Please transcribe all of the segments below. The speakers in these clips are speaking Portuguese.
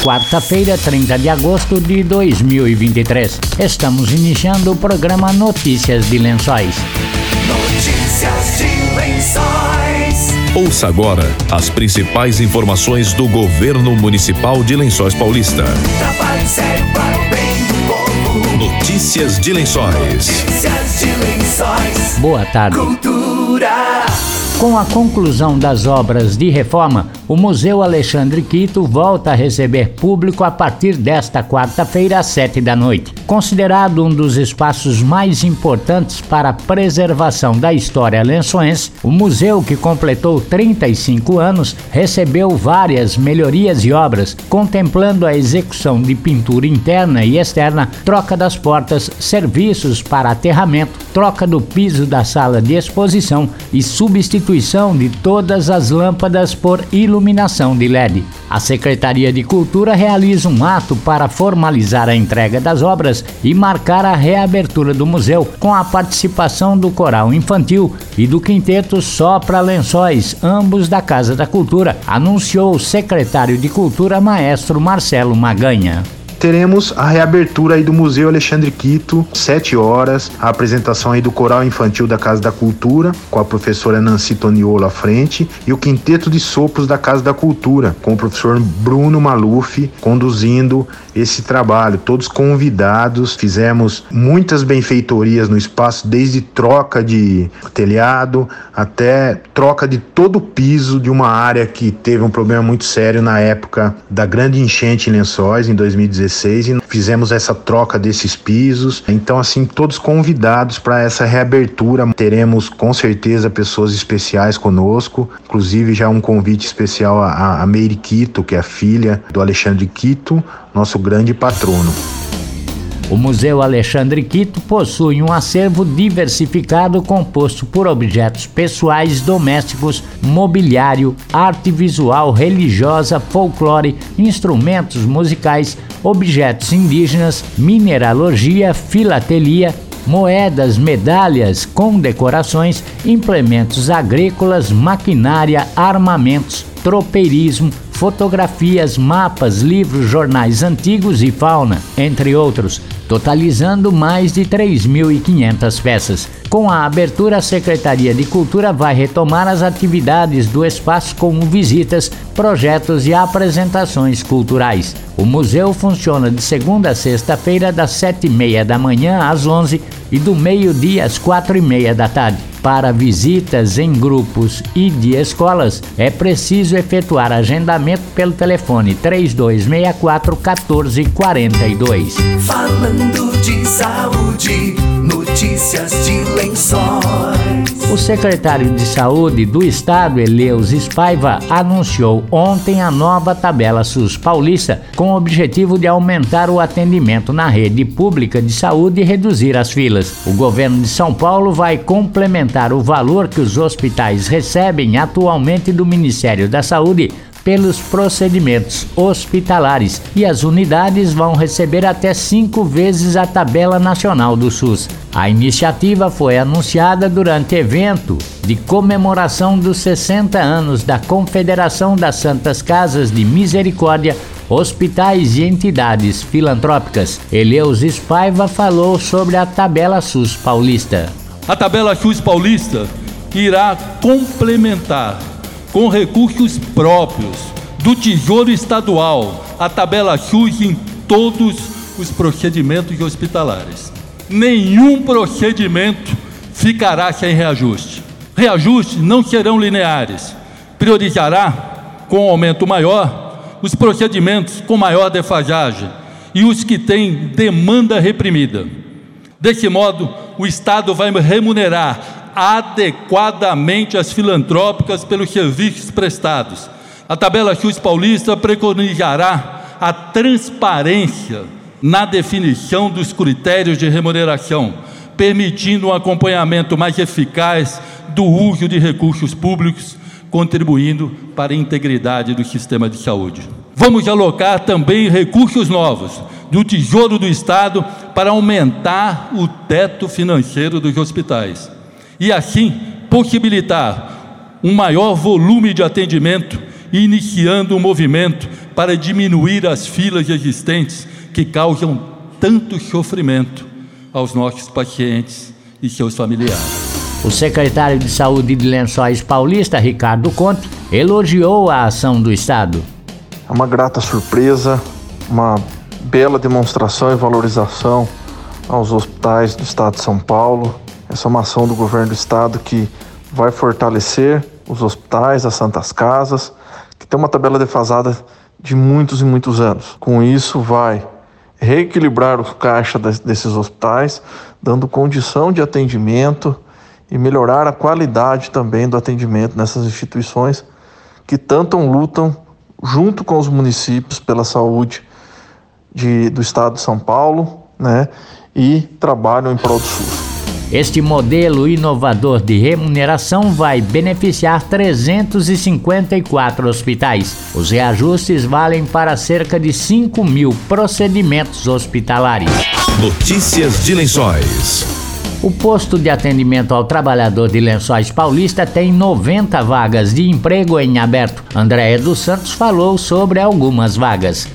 quarta-feira, 30 de agosto de 2023. Estamos iniciando o programa Notícias de Lençóis. Notícias de Lençóis. Ouça agora as principais informações do governo municipal de Lençóis Paulista. Trabalho sério para o bem do povo. Notícias de Lençóis. Notícias de Lençóis. Boa tarde. Cultura. Com a conclusão das obras de reforma, o Museu Alexandre Quito volta a receber público a partir desta quarta-feira às sete da noite. Considerado um dos espaços mais importantes para a preservação da história lençoense, o museu, que completou 35 anos, recebeu várias melhorias e obras, contemplando a execução de pintura interna e externa, troca das portas, serviços para aterramento, troca do piso da sala de exposição e substituição de todas as lâmpadas por iluminação de LED. A Secretaria de Cultura realiza um ato para formalizar a entrega das obras e marcar a reabertura do museu, com a participação do Coral Infantil e do Quinteto Sopra Lençóis, ambos da Casa da Cultura, anunciou o secretário de Cultura, maestro Marcelo Maganha teremos a reabertura aí do Museu Alexandre Quito, 7 horas, a apresentação aí do Coral Infantil da Casa da Cultura, com a professora Nancy Toniolo à frente, e o Quinteto de Sopros da Casa da Cultura, com o professor Bruno Maluf conduzindo esse trabalho. Todos convidados, fizemos muitas benfeitorias no espaço, desde troca de telhado até troca de todo o piso de uma área que teve um problema muito sério na época da grande enchente em Lençóis, em 2016, e fizemos essa troca desses pisos. Então, assim, todos convidados para essa reabertura. Teremos com certeza pessoas especiais conosco, inclusive já um convite especial a, a Meire Quito, que é a filha do Alexandre Quito, nosso grande patrono. O Museu Alexandre Quito possui um acervo diversificado composto por objetos pessoais, domésticos, mobiliário, arte visual, religiosa, folclore, instrumentos musicais, objetos indígenas, mineralogia, filatelia, moedas, medalhas, condecorações, implementos agrícolas, maquinária, armamentos, tropeirismo, fotografias, mapas, livros, jornais antigos e fauna, entre outros, totalizando mais de 3.500 peças. Com a abertura, a Secretaria de Cultura vai retomar as atividades do espaço como visitas, projetos e apresentações culturais. O museu funciona de segunda a sexta-feira, das sete e meia da manhã às onze e do meio-dia às quatro e meia da tarde. Para visitas em grupos e de escolas, é preciso efetuar agendamento pelo telefone 3264 1442. Falando de saúde, notícias de lençóis. O secretário de Saúde do Estado, Eleus Spaiva, anunciou ontem a nova tabela SUS paulista, com o objetivo de aumentar o atendimento na rede pública de saúde e reduzir as filas. O governo de São Paulo vai complementar o valor que os hospitais recebem atualmente do Ministério da Saúde pelos procedimentos hospitalares e as unidades vão receber até cinco vezes a tabela nacional do SUS. A iniciativa foi anunciada durante evento de comemoração dos 60 anos da Confederação das Santas Casas de Misericórdia, Hospitais e Entidades Filantrópicas. Eleus Spaiva falou sobre a tabela SUS paulista. A tabela SUS paulista irá complementar com recursos próprios do Tesouro Estadual a tabela SUS em todos os procedimentos hospitalares. Nenhum procedimento ficará sem reajuste. Reajustes não serão lineares. Priorizará, com aumento maior, os procedimentos com maior defasagem e os que têm demanda reprimida. Desse modo, o Estado vai remunerar adequadamente as filantrópicas pelos serviços prestados. A tabela SUS paulista preconizará a transparência na definição dos critérios de remuneração, permitindo um acompanhamento mais eficaz do uso de recursos públicos, contribuindo para a integridade do sistema de saúde. Vamos alocar também recursos novos do Tesouro do Estado para aumentar o teto financeiro dos hospitais e assim possibilitar um maior volume de atendimento, iniciando um movimento para diminuir as filas existentes que causam tanto sofrimento aos nossos pacientes e seus familiares. O secretário de Saúde de Lençóis Paulista, Ricardo Conte, elogiou a ação do Estado. É uma grata surpresa, uma bela demonstração e valorização aos hospitais do Estado de São Paulo. Essa é uma ação do governo do Estado que vai fortalecer os hospitais, as santas casas, que tem uma tabela defasada de muitos e muitos anos. Com isso, vai reequilibrar o caixa desses hospitais, dando condição de atendimento e melhorar a qualidade também do atendimento nessas instituições que tanto lutam junto com os municípios pela saúde de, do estado de São Paulo, né, e trabalham em prol do SUS. Este modelo inovador de remuneração vai beneficiar 354 hospitais. Os reajustes valem para cerca de 5 mil procedimentos hospitalares. Notícias de Lençóis. O posto de atendimento ao trabalhador de Lençóis Paulista tem 90 vagas de emprego em aberto. Andréia dos Santos falou sobre algumas vagas.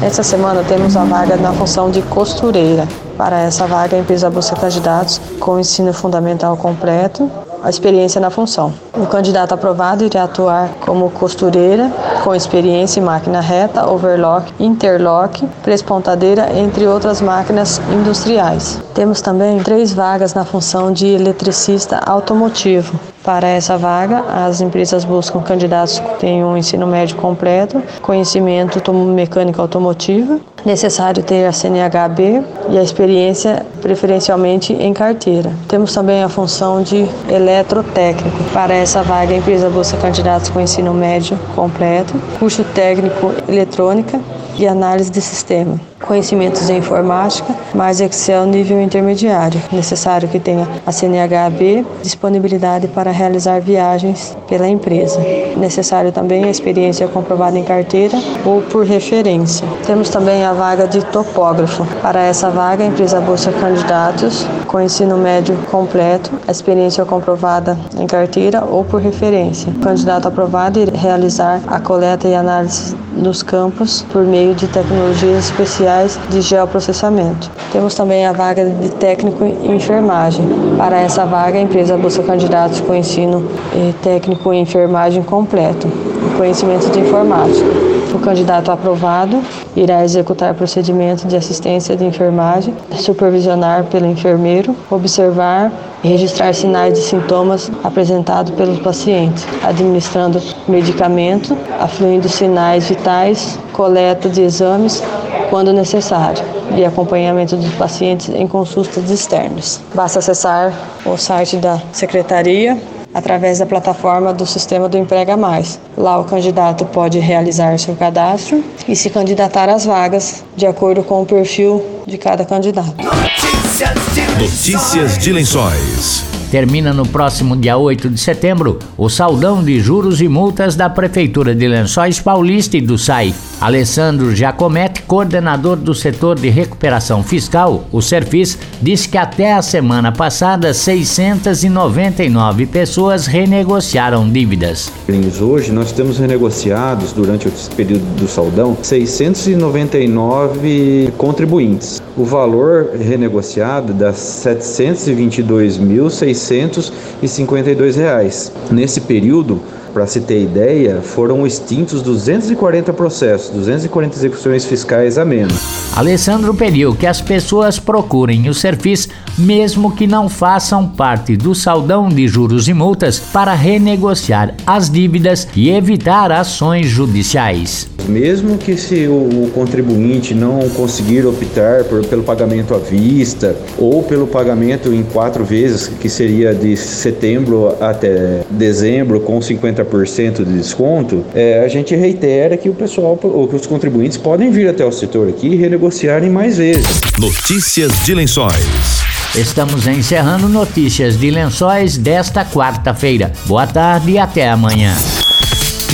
Essa semana temos a vaga na função de costureira. Para essa vaga, a empresa busca candidatos com ensino fundamental completo, a experiência na função. O candidato aprovado irá atuar como costureira, com experiência em máquina reta, overlock, interlock, prespontadeira, entre outras máquinas industriais. Temos também três vagas na função de eletricista automotivo. Para essa vaga, as empresas buscam candidatos que tenham um ensino médio completo, conhecimento mecânico automotivo, necessário ter a CNHB e a experiência preferencialmente em carteira. Temos também a função de eletrotécnico. Para essa vaga, a empresa busca candidatos com ensino médio completo, curso técnico eletrônica e análise de sistema conhecimentos em informática, mais Excel nível intermediário. Necessário que tenha a CNHB, disponibilidade para realizar viagens pela empresa. Necessário também a experiência comprovada em carteira ou por referência. Temos também a vaga de topógrafo. Para essa vaga, a empresa busca candidatos com ensino médio completo, a experiência comprovada em carteira ou por referência. O candidato aprovado irá realizar a coleta e análise nos campos por meio de tecnologias especiais de geoprocessamento. Temos também a vaga de técnico em enfermagem. Para essa vaga, a empresa busca candidatos com ensino eh, técnico em enfermagem completo e conhecimento de informática. O candidato aprovado irá executar procedimentos de assistência de enfermagem, supervisionar pelo enfermeiro, observar e registrar sinais e sintomas apresentados pelos pacientes, administrando medicamento, afluindo sinais vitais, coleta de exames quando necessário e acompanhamento dos pacientes em consultas externas. Basta acessar o site da secretaria através da plataforma do sistema do Emprega Mais. Lá o candidato pode realizar seu cadastro e se candidatar às vagas de acordo com o perfil de cada candidato. Notícias de Notícias de Lençóis. Termina no próximo dia 8 de setembro o saldão de juros e multas da Prefeitura de Lençóis Paulista e do SAI. Alessandro Giacometti, coordenador do setor de recuperação fiscal, o Serfis, disse que até a semana passada 699 pessoas renegociaram dívidas. Hoje nós temos renegociados durante esse período do saldão 699 contribuintes. O valor renegociado dá 722.652 reais. Nesse período, para se ter ideia, foram extintos 240 processos, 240 execuções fiscais a menos. Alessandro pediu que as pessoas procurem o Serfis, mesmo que não façam parte do saldão de juros e multas, para renegociar as dívidas e evitar ações judiciais. Mesmo que se o contribuinte não conseguir optar por, pelo pagamento à vista ou pelo pagamento em quatro vezes, que seria de setembro até dezembro com 50% de desconto, é, a gente reitera que o pessoal, ou que os contribuintes podem vir até o setor aqui e renegociarem mais vezes. Notícias de Lençóis. Estamos encerrando notícias de lençóis desta quarta-feira. Boa tarde e até amanhã.